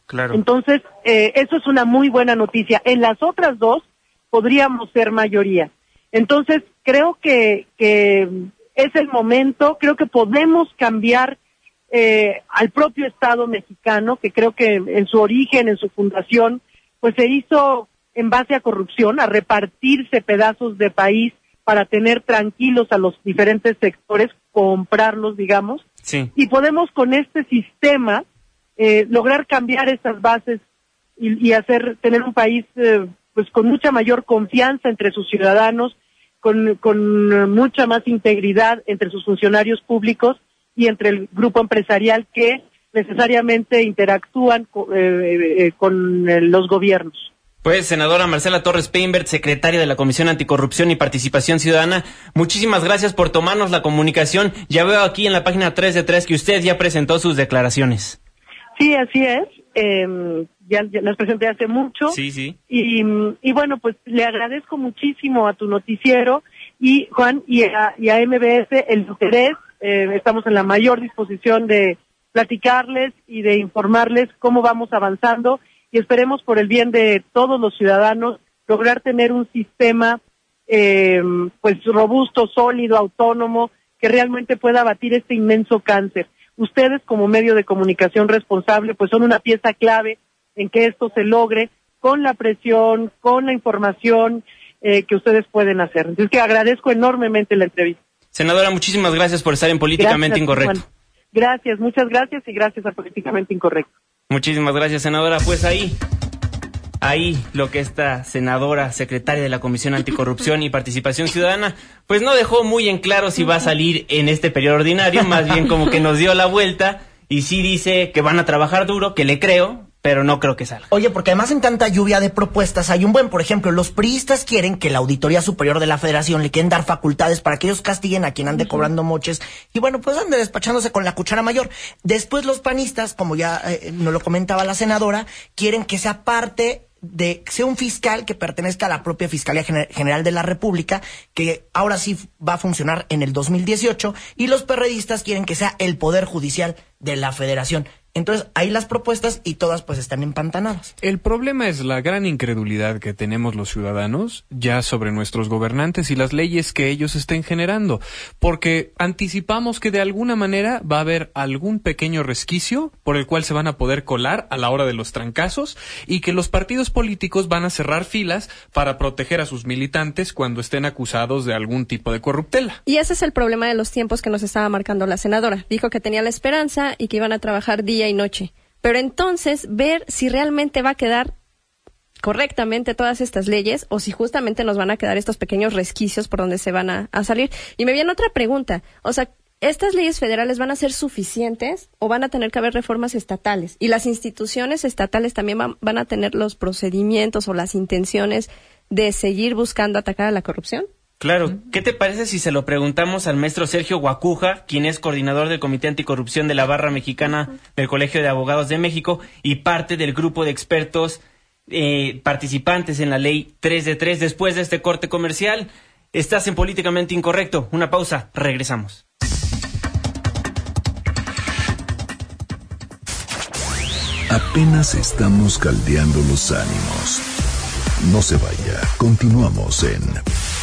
Speaker 2: Claro.
Speaker 10: Entonces, eso es una muy buena noticia. En las otras dos podríamos ser mayoría. Entonces, creo que, que es el momento, creo que podemos cambiar eh, al propio Estado mexicano, que creo que en su origen, en su fundación, pues se hizo en base a corrupción, a repartirse pedazos de país para tener tranquilos a los diferentes sectores, comprarlos, digamos.
Speaker 2: Sí.
Speaker 10: Y podemos con este sistema eh, lograr cambiar estas bases y, y hacer tener un país eh, pues con mucha mayor confianza entre sus ciudadanos, con, con mucha más integridad entre sus funcionarios públicos y entre el grupo empresarial que necesariamente interactúan co- eh, eh, con eh, los gobiernos.
Speaker 2: Pues, senadora Marcela Torres Peinbert, secretaria de la Comisión Anticorrupción y Participación Ciudadana, muchísimas gracias por tomarnos la comunicación. Ya veo aquí en la página 3 de 3 que usted ya presentó sus declaraciones.
Speaker 10: Sí, así es. Eh, ya, ya las presenté hace mucho.
Speaker 2: Sí, sí.
Speaker 10: Y, y bueno, pues le agradezco muchísimo a tu noticiero y Juan y a, y a MBS el interés. Eh, estamos en la mayor disposición de platicarles y de informarles cómo vamos avanzando y esperemos por el bien de todos los ciudadanos lograr tener un sistema eh, pues robusto, sólido, autónomo que realmente pueda abatir este inmenso cáncer. Ustedes como medio de comunicación responsable pues son una pieza clave en que esto se logre con la presión, con la información eh, que ustedes pueden hacer. Entonces que agradezco enormemente la entrevista.
Speaker 2: Senadora, muchísimas gracias por estar en Políticamente
Speaker 10: Gracias,
Speaker 2: Incorrecto.
Speaker 10: Juan. Gracias, muchas gracias y gracias a Políticamente Incorrecto.
Speaker 2: Muchísimas gracias, senadora. Pues ahí, ahí lo que esta senadora, secretaria de la Comisión Anticorrupción y Participación Ciudadana, pues no dejó muy en claro si va a salir en este periodo ordinario, más bien como que nos dio la vuelta y sí dice que van a trabajar duro, que le creo, pero no creo que salga.
Speaker 3: Oye, porque además en tanta lluvia de propuestas hay un buen, por ejemplo, los priistas quieren que la Auditoría Superior de la Federación le quieren dar facultades para que ellos castiguen a quien ande cobrando moches y bueno, pues ande despachándose con la cuchara mayor. Después los panistas, como ya eh, nos lo comentaba la senadora, quieren que sea parte de sea un fiscal que pertenezca a la propia Fiscalía Gener- General de la República, que ahora sí va a funcionar en el 2018, y los perredistas quieren que sea el Poder Judicial de la Federación. Entonces, ahí las propuestas y todas pues están empantanadas.
Speaker 9: El problema es la gran incredulidad que tenemos los ciudadanos ya sobre nuestros gobernantes y las leyes que ellos estén generando, porque anticipamos que de alguna manera va a haber algún pequeño resquicio por el cual se van a poder colar a la hora de los trancazos y que los partidos políticos van a cerrar filas para proteger a sus militantes cuando estén acusados de algún tipo de corruptela.
Speaker 4: Y ese es el problema de los tiempos que nos estaba marcando la senadora. Dijo que tenía la esperanza y que iban a trabajar y noche. Pero entonces, ver si realmente va a quedar correctamente todas estas leyes o si justamente nos van a quedar estos pequeños resquicios por donde se van a, a salir. Y me viene otra pregunta. O sea, ¿estas leyes federales van a ser suficientes o van a tener que haber reformas estatales? Y las instituciones estatales también van, van a tener los procedimientos o las intenciones de seguir buscando atacar a la corrupción?
Speaker 2: Claro, ¿qué te parece si se lo preguntamos al maestro Sergio Guacuja, quien es coordinador del Comité Anticorrupción de la Barra Mexicana del Colegio de Abogados de México y parte del grupo de expertos eh, participantes en la ley 3 de 3 después de este corte comercial? Estás en Políticamente Incorrecto. Una pausa, regresamos.
Speaker 1: Apenas estamos caldeando los ánimos. No se vaya, continuamos en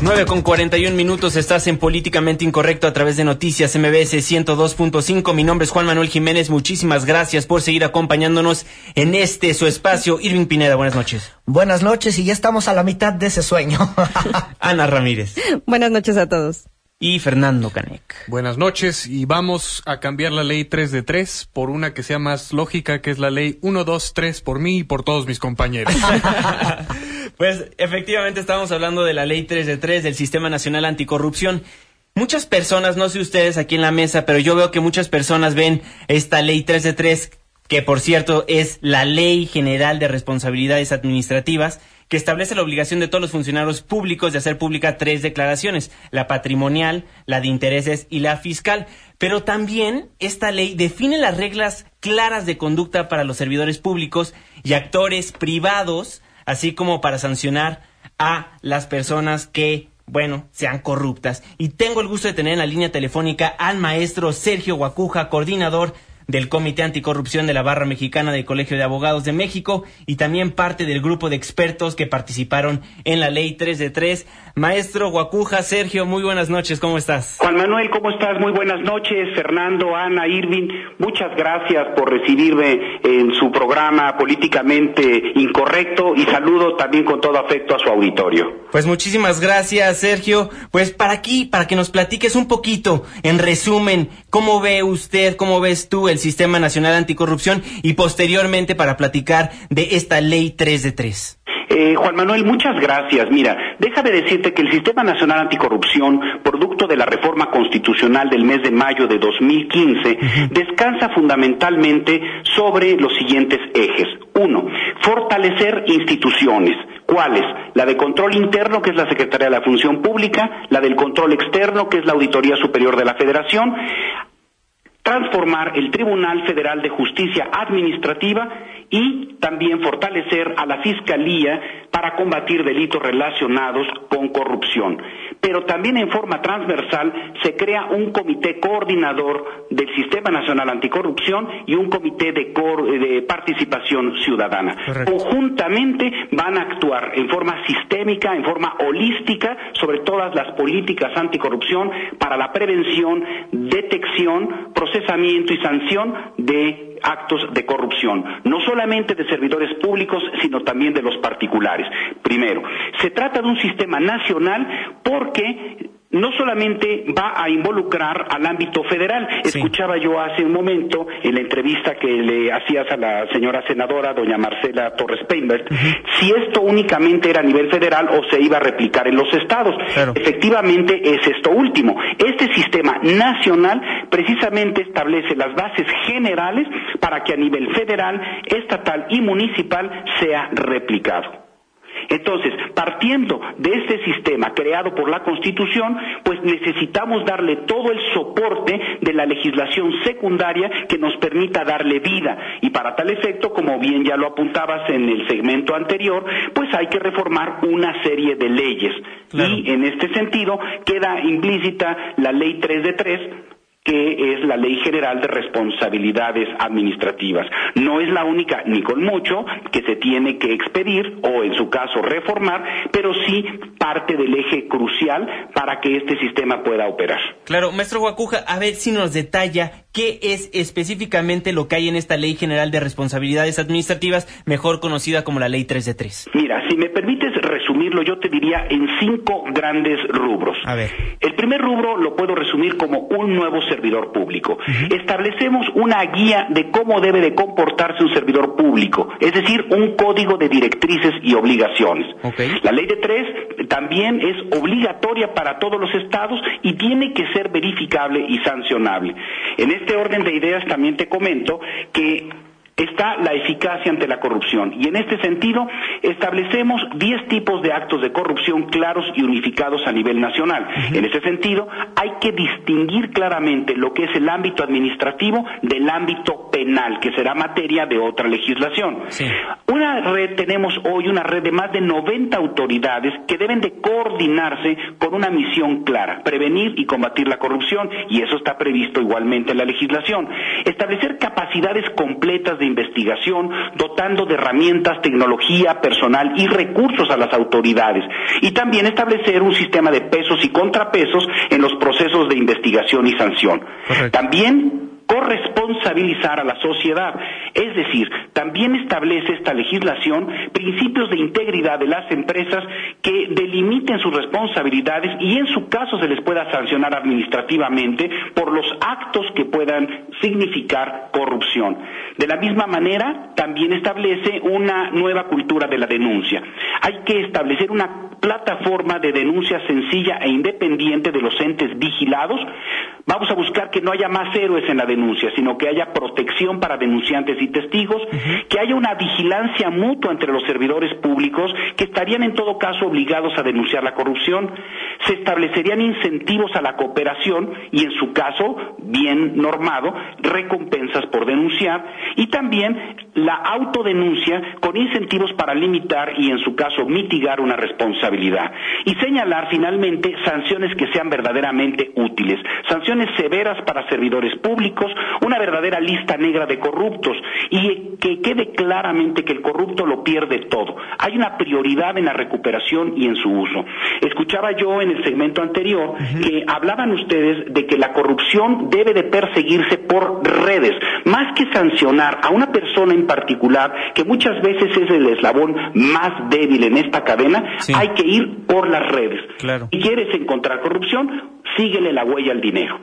Speaker 2: 9 con 41 minutos, estás en Políticamente Incorrecto a través de Noticias MBS 102.5. Mi nombre es Juan Manuel Jiménez. Muchísimas gracias por seguir acompañándonos en este su espacio. Irving Pineda, buenas noches.
Speaker 3: Buenas noches y ya estamos a la mitad de ese sueño.
Speaker 2: Ana Ramírez
Speaker 4: Buenas noches a todos.
Speaker 2: Y Fernando Canec.
Speaker 9: Buenas noches y vamos a cambiar la ley 3 de 3 por una que sea más lógica, que es la ley 1, 2, 3 por mí y por todos mis compañeros.
Speaker 2: Pues efectivamente estamos hablando de la ley 3 de 3 del Sistema Nacional Anticorrupción. Muchas personas, no sé ustedes aquí en la mesa, pero yo veo que muchas personas ven esta ley 3 de 3, que por cierto es la Ley General de Responsabilidades Administrativas, que establece la obligación de todos los funcionarios públicos de hacer pública tres declaraciones, la patrimonial, la de intereses y la fiscal. Pero también esta ley define las reglas claras de conducta para los servidores públicos y actores privados, así como para sancionar a las personas que bueno, sean corruptas. Y tengo el gusto de tener en la línea telefónica al maestro Sergio Guacuja, coordinador del Comité Anticorrupción de la Barra Mexicana del Colegio de Abogados de México y también parte del grupo de expertos que participaron en la Ley 3 de 3. Maestro Guacuja, Sergio, muy buenas noches, ¿cómo estás?
Speaker 11: Juan Manuel, ¿cómo estás? Muy buenas noches. Fernando, Ana, Irving, muchas gracias por recibirme en su programa políticamente incorrecto y saludo también con todo afecto a su auditorio.
Speaker 2: Pues muchísimas gracias, Sergio. Pues para aquí, para que nos platiques un poquito, en resumen, cómo ve usted, cómo ves tú el Sistema Nacional Anticorrupción y posteriormente para platicar de esta ley 3 de 3.
Speaker 11: Eh, Juan Manuel, muchas gracias. Mira, déjame decirte que el Sistema Nacional Anticorrupción, producto de la reforma constitucional del mes de mayo de 2015, descansa fundamentalmente sobre los siguientes ejes. Uno, fortalecer instituciones. ¿Cuáles? La de control interno, que es la Secretaría de la Función Pública, la del control externo, que es la Auditoría Superior de la Federación, transformar el Tribunal Federal de Justicia Administrativa y también fortalecer a la Fiscalía para combatir delitos relacionados con corrupción. Pero también en forma transversal se crea un comité coordinador del Sistema Nacional Anticorrupción y un comité de, de participación ciudadana. Conjuntamente van a actuar en forma sistémica, en forma holística sobre todas las políticas anticorrupción para la prevención, detección, procesamiento y sanción de actos de corrupción, no solamente de servidores públicos, sino también de los particulares. Primero, se trata de un sistema nacional porque no solamente va a involucrar al ámbito federal. Escuchaba yo hace un momento en la entrevista que le hacías a la señora senadora, doña Marcela Torres Peinbert, si esto únicamente era a nivel federal o se iba a replicar en los estados. Efectivamente es esto último. Este sistema nacional precisamente establece las bases generales para que a nivel federal, estatal y municipal sea replicado. Entonces, partiendo de este sistema creado por la Constitución, pues necesitamos darle todo el soporte de la legislación secundaria que nos permita darle vida. Y para tal efecto, como bien ya lo apuntabas en el segmento anterior, pues hay que reformar una serie de leyes. Y en este sentido queda implícita la ley 3 de 3, que es la Ley General de Responsabilidades Administrativas. No es la única, ni con mucho, que se tiene que expedir o, en su caso, reformar, pero sí parte del eje crucial para que este sistema pueda operar.
Speaker 2: Claro, maestro Guacuja, a ver si nos detalla qué es específicamente lo que hay en esta Ley General de Responsabilidades Administrativas, mejor conocida como la Ley 3 de 3.
Speaker 11: Mira, si me permites resumirlo, yo te diría en cinco grandes rubros.
Speaker 2: A ver.
Speaker 11: El primer rubro lo puedo resumir como un nuevo servidor público. Establecemos una guía de cómo debe de comportarse un servidor público, es decir, un código de directrices y obligaciones. La ley de tres también es obligatoria para todos los estados y tiene que ser verificable y sancionable. En este orden de ideas también te comento que está la eficacia ante la corrupción. Y en este sentido, establecemos 10 tipos de actos de corrupción claros y unificados a nivel nacional. En ese sentido, hay que distinguir claramente lo que es el ámbito administrativo del ámbito penal, que será materia de otra legislación. Una red, tenemos hoy una red de más de 90 autoridades que deben de coordinarse con una misión clara, prevenir y combatir la corrupción, y eso está previsto igualmente en la legislación. Establecer capacidades completas de investigación, dotando de herramientas, tecnología, personal y recursos a las autoridades. Y también establecer un sistema de pesos y contrapesos en los procesos de investigación y sanción. También corresponsabilizar a la sociedad. Es decir, también establece esta legislación principios de integridad de las empresas que delimiten sus responsabilidades y en su caso se les pueda sancionar administrativamente por los actos que puedan significar corrupción. De la misma manera, también establece una nueva cultura de la denuncia. Hay que establecer una plataforma de denuncia sencilla e independiente de los entes vigilados. Vamos a buscar que no haya más héroes en la denuncia, sino que haya protección para denunciantes y testigos, que haya una vigilancia mutua entre los servidores públicos que estarían en todo caso obligados a denunciar la corrupción. Se establecerían incentivos a la cooperación y en su caso, bien normado, recompensas por denunciar. Y también la autodenuncia con incentivos para limitar y en su caso mitigar una responsabilidad. Y señalar finalmente sanciones que sean verdaderamente útiles, sanciones severas para servidores públicos, una verdadera lista negra de corruptos y que quede claramente que el corrupto lo pierde todo. Hay una prioridad en la recuperación y en su uso. Escuchaba yo en el segmento anterior que hablaban ustedes de que la corrupción debe de perseguirse por redes, más que sancionar a una persona en particular, que muchas veces es el eslabón más débil en esta cadena, hay que ir por las redes. Si quieres encontrar corrupción, síguele la huella al dinero.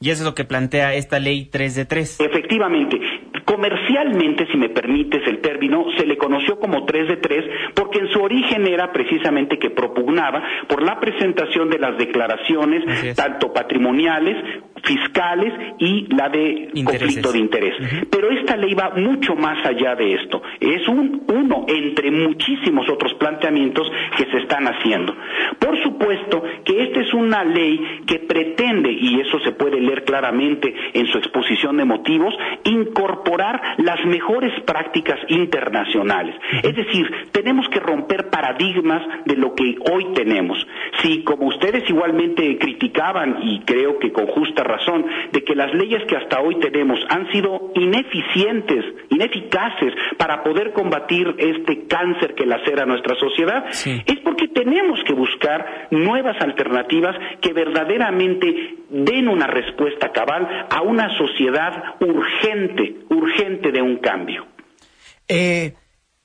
Speaker 2: Y eso es lo que plantea esta ley 3 de 3.
Speaker 11: Efectivamente. Comercialmente, si me permites el término, se le conoció como 3 de 3 porque en su origen era precisamente que propugnaba por la presentación de las declaraciones, tanto patrimoniales, fiscales y la de conflicto de interés. Pero esta ley va mucho más allá de esto. Es un uno entre muchísimos otros planteamientos que se están haciendo. Por supuesto que esta es una ley que pretende, y eso se puede leer claramente en su exposición de motivos, incorporar las mejores prácticas internacionales. Es decir, tenemos que romper paradigmas de lo que hoy tenemos. Si, como ustedes igualmente criticaban, y creo que con justa razón, de que las leyes que hasta hoy tenemos han sido ineficientes, ineficaces para poder combatir este cáncer que lacera nuestra sociedad, es porque tenemos que buscar nuevas alternativas que verdaderamente den una respuesta cabal a una sociedad urgente, urgente de un cambio.
Speaker 3: Eh,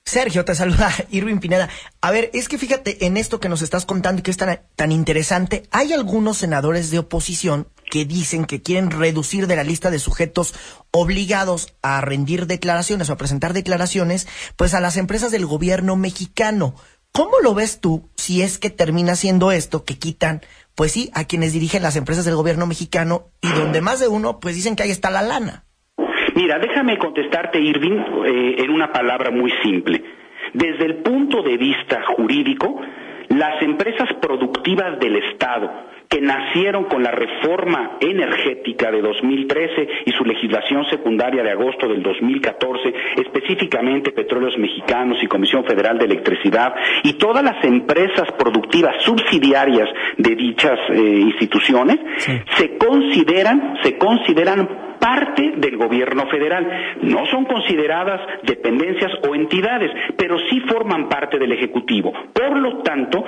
Speaker 3: Sergio, te saluda Irving Pineda. A ver, es que fíjate en esto que nos estás contando y que es tan, tan interesante. Hay algunos senadores de oposición que dicen que quieren reducir de la lista de sujetos obligados a rendir declaraciones o a presentar declaraciones, pues a las empresas del gobierno mexicano. ¿Cómo lo ves tú si es que termina siendo esto que quitan, pues sí, a quienes dirigen las empresas del gobierno mexicano y donde más de uno, pues dicen que ahí está la lana?
Speaker 11: Mira, déjame contestarte, Irving, eh, en una palabra muy simple. Desde el punto de vista jurídico, las empresas productivas del Estado, que nacieron con la reforma energética de 2013 y su legislación secundaria de agosto del 2014, específicamente Petróleos Mexicanos y Comisión Federal de Electricidad, y todas las empresas productivas subsidiarias de dichas eh, instituciones, se consideran, se consideran parte del gobierno federal. No son consideradas dependencias o entidades, pero sí forman parte del Ejecutivo. Por lo tanto,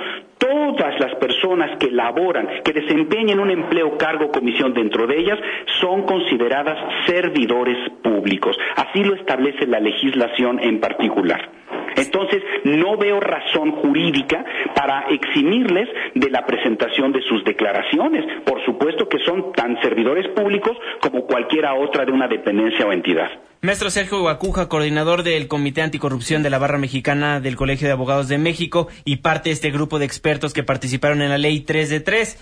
Speaker 11: todas las personas que laboran, que desempeñen un empleo, cargo, comisión dentro de ellas, son consideradas servidores públicos. Así lo establece la legislación en particular. Entonces, no veo razón jurídica para eximirles de la presentación de sus declaraciones. Por supuesto que son tan servidores públicos como cualquiera otra de una dependencia o entidad.
Speaker 2: Maestro Sergio Guacuja, coordinador del Comité Anticorrupción de la Barra Mexicana del Colegio de Abogados de México y parte de este grupo de expertos que participaron en la ley 3 de 3.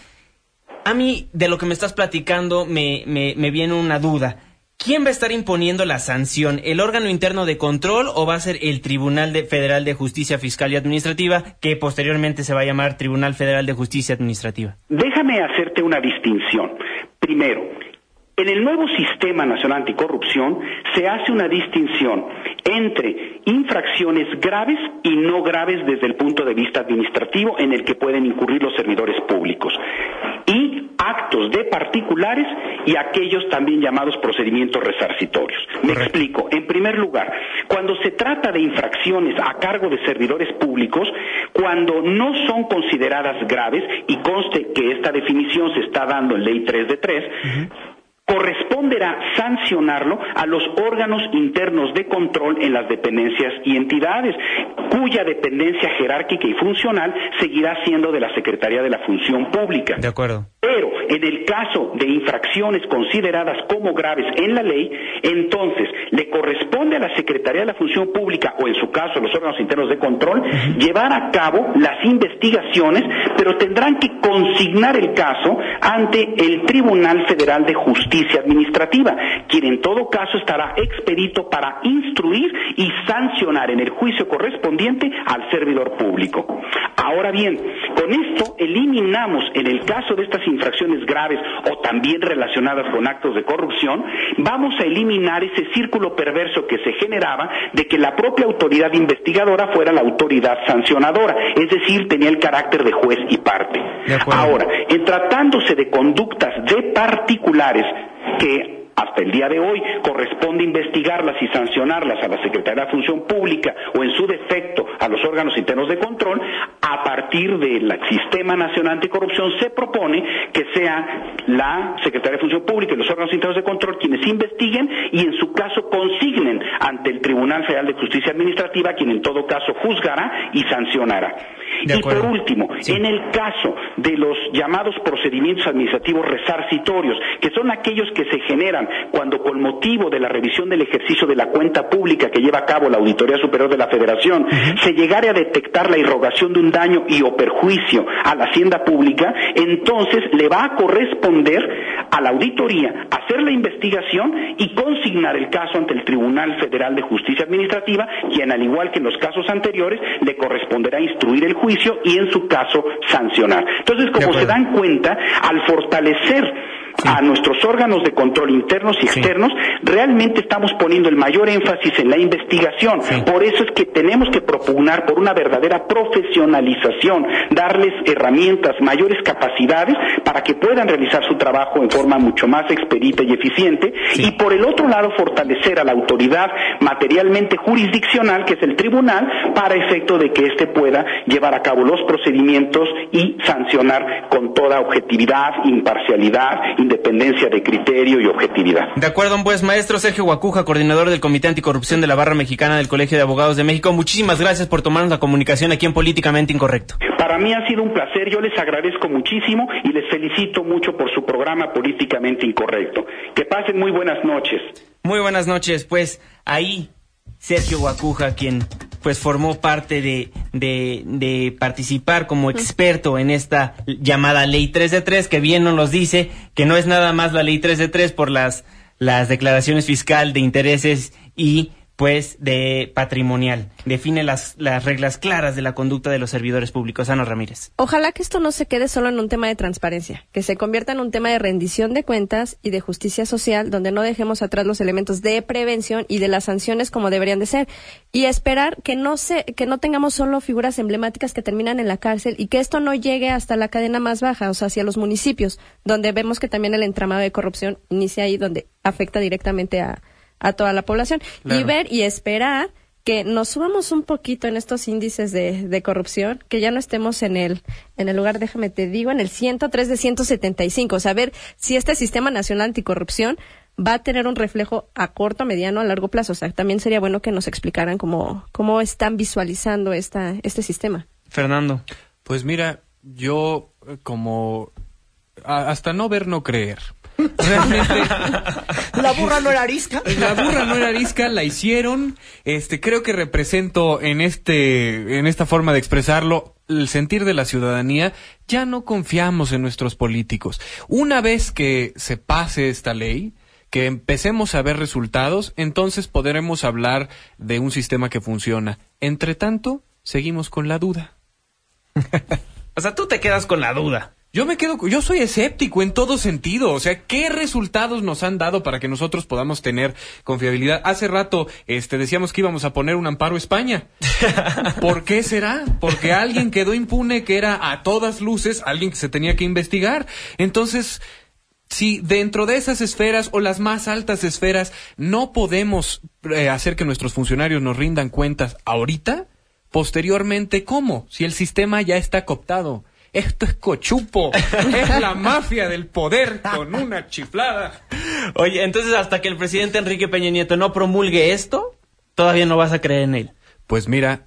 Speaker 2: A mí, de lo que me estás platicando, me, me viene una duda. ¿Quién va a estar imponiendo la sanción? ¿El órgano interno de control o va a ser el Tribunal Federal de Justicia Fiscal y Administrativa, que posteriormente se va a llamar Tribunal Federal de Justicia Administrativa?
Speaker 11: Déjame hacerte una distinción. Primero, en el nuevo Sistema Nacional Anticorrupción se hace una distinción entre infracciones graves y no graves desde el punto de vista administrativo en el que pueden incurrir los servidores públicos y actos de particulares y aquellos también llamados procedimientos resarcitorios. Me explico. En primer lugar, cuando se trata de infracciones a cargo de servidores públicos, cuando no son consideradas graves, y conste que esta definición se está dando en Ley 3 de 3, corresponderá sancionarlo a los órganos internos de control en las dependencias y entidades, cuya dependencia jerárquica y funcional seguirá siendo de la Secretaría de la Función Pública.
Speaker 2: De acuerdo.
Speaker 11: En el caso de infracciones consideradas como graves en la ley, entonces le corresponde a la Secretaría de la Función Pública o en su caso a los órganos internos de control llevar a cabo las investigaciones, pero tendrán que consignar el caso ante el Tribunal Federal de Justicia Administrativa, quien en todo caso estará expedito para instruir y sancionar en el juicio correspondiente al servidor público. Ahora bien, Con esto eliminamos, en el caso de estas infracciones graves o también relacionadas con actos de corrupción, vamos a eliminar ese círculo perverso que se generaba de que la propia autoridad investigadora fuera la autoridad sancionadora, es decir, tenía el carácter de juez y parte. Ahora, en tratándose de conductas de particulares que hasta el día de hoy corresponde investigarlas y sancionarlas a la Secretaría de Función Pública o en su defecto a los órganos internos de control, a partir del Sistema Nacional Anticorrupción se propone que sea la Secretaría de Función Pública y los órganos internos de control quienes investiguen y en su caso consignen ante el Tribunal Federal de Justicia Administrativa quien en todo caso juzgará y sancionará. Y por último, en el caso de los llamados procedimientos administrativos resarcitorios, que son aquellos que se generan cuando con motivo de la revisión del ejercicio de la cuenta pública que lleva a cabo la Auditoría Superior de la Federación, se llegare a detectar la irrogación de un daño y o perjuicio a la hacienda pública, entonces le va a corresponder a la auditoría hacer la investigación y consignar el caso ante el Tribunal Federal de Justicia Administrativa, quien al igual que en los casos anteriores le corresponderá instruir el juicio y en su caso sancionar. Entonces, como se dan cuenta, al fortalecer a nuestros órganos de control internos y externos, realmente estamos poniendo el mayor énfasis en la investigación. Por eso es que tenemos que propugnar por una verdadera profesionalización, darles herramientas, mayores capacidades para que puedan realizar su trabajo en forma mucho más expedita y eficiente. Y por el otro lado, fortalecer a la autoridad materialmente jurisdiccional, que es el tribunal, para efecto de que éste pueda llevar a cabo los procedimientos y sancionar con toda objetividad, imparcialidad, independencia de criterio y objetividad.
Speaker 2: De acuerdo, pues maestro Sergio Guacuja, coordinador del Comité Anticorrupción de la Barra Mexicana del Colegio de Abogados de México, muchísimas gracias por tomarnos la comunicación aquí en Políticamente Incorrecto.
Speaker 11: Para mí ha sido un placer, yo les agradezco muchísimo y les felicito mucho por su programa Políticamente Incorrecto. Que pasen muy buenas noches.
Speaker 2: Muy buenas noches, pues ahí Sergio Guacuja, quien pues formó parte de, de, de, participar como experto en esta llamada ley 3 de 3, que bien nos dice que no es nada más la ley 3 de 3 por las, las declaraciones fiscal de intereses y pues de patrimonial. Define las, las reglas claras de la conducta de los servidores públicos. Ana Ramírez.
Speaker 4: Ojalá que esto no se quede solo en un tema de transparencia, que se convierta en un tema de rendición de cuentas y de justicia social, donde no dejemos atrás los elementos de prevención y de las sanciones como deberían de ser. Y esperar que no se, que no tengamos solo figuras emblemáticas que terminan en la cárcel y que esto no llegue hasta la cadena más baja, o sea, hacia los municipios, donde vemos que también el entramado de corrupción inicia ahí, donde afecta directamente a, a toda la población claro. y ver y esperar que nos subamos un poquito en estos índices de, de, corrupción, que ya no estemos en el, en el lugar, déjame te digo, en el 103 de 175, o sea, ver si este sistema nacional anticorrupción va a tener un reflejo a corto, mediano, a largo plazo. O sea, también sería bueno que nos explicaran cómo, cómo están visualizando esta, este sistema.
Speaker 2: Fernando.
Speaker 9: Pues mira, yo como hasta no ver, no creer. Realmente.
Speaker 3: la burra no era arisca.
Speaker 9: La burra no era arisca, la hicieron. Este, creo que represento en este, en esta forma de expresarlo, el sentir de la ciudadanía. Ya no confiamos en nuestros políticos. Una vez que se pase esta ley, que empecemos a ver resultados, entonces podremos hablar de un sistema que funciona. Entre tanto, seguimos con la duda.
Speaker 2: o sea, tú te quedas con la duda.
Speaker 9: Yo me quedo, yo soy escéptico en todo sentido. O sea, ¿qué resultados nos han dado para que nosotros podamos tener confiabilidad? Hace rato, este, decíamos que íbamos a poner un amparo a España. ¿Por qué será? Porque alguien quedó impune que era a todas luces alguien que se tenía que investigar. Entonces, si dentro de esas esferas o las más altas esferas no podemos eh, hacer que nuestros funcionarios nos rindan cuentas ahorita, posteriormente, ¿cómo? Si el sistema ya está cooptado esto es cochupo, es la mafia del poder con una chiflada.
Speaker 2: Oye, entonces hasta que el presidente Enrique Peña Nieto no promulgue esto, todavía no vas a creer en él.
Speaker 9: Pues mira,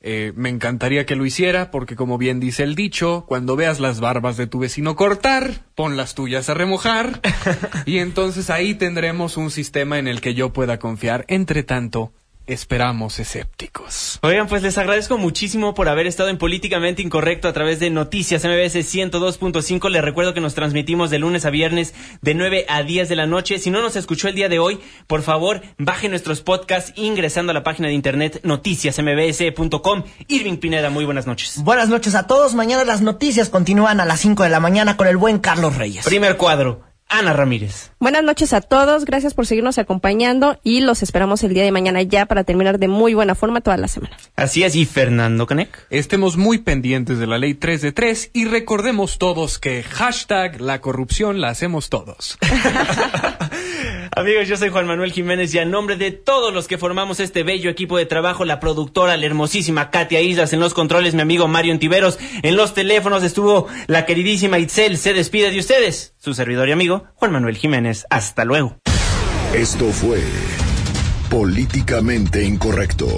Speaker 9: eh, me encantaría que lo hiciera, porque como bien dice el dicho, cuando veas las barbas de tu vecino cortar, pon las tuyas a remojar, y entonces ahí tendremos un sistema en el que yo pueda confiar. Entre tanto, esperamos escépticos.
Speaker 2: Oigan, pues les agradezco muchísimo por haber estado en Políticamente Incorrecto a través de Noticias MBS 102.5. Les recuerdo que nos transmitimos de lunes a viernes de 9 a 10 de la noche. Si no nos escuchó el día de hoy, por favor, baje nuestros podcasts ingresando a la página de internet noticiasmbs.com. Irving Pineda, muy buenas noches.
Speaker 3: Buenas noches a todos. Mañana las noticias continúan a las 5 de la mañana con el buen Carlos Reyes.
Speaker 2: Primer cuadro. Ana Ramírez.
Speaker 4: Buenas noches a todos, gracias por seguirnos acompañando y los esperamos el día de mañana ya para terminar de muy buena forma toda la semana.
Speaker 2: Así es, y Fernando Canek.
Speaker 9: Estemos muy pendientes de la ley 3 de 3 y recordemos todos que hashtag la corrupción la hacemos todos.
Speaker 2: Amigos, yo soy Juan Manuel Jiménez y a nombre de todos los que formamos este bello equipo de trabajo, la productora, la hermosísima Katia Islas, en los controles, mi amigo Mario Antiveros, en los teléfonos estuvo la queridísima Itzel, se despide de ustedes, su servidor y amigo Juan Manuel Jiménez. Hasta luego.
Speaker 1: Esto fue Políticamente Incorrecto.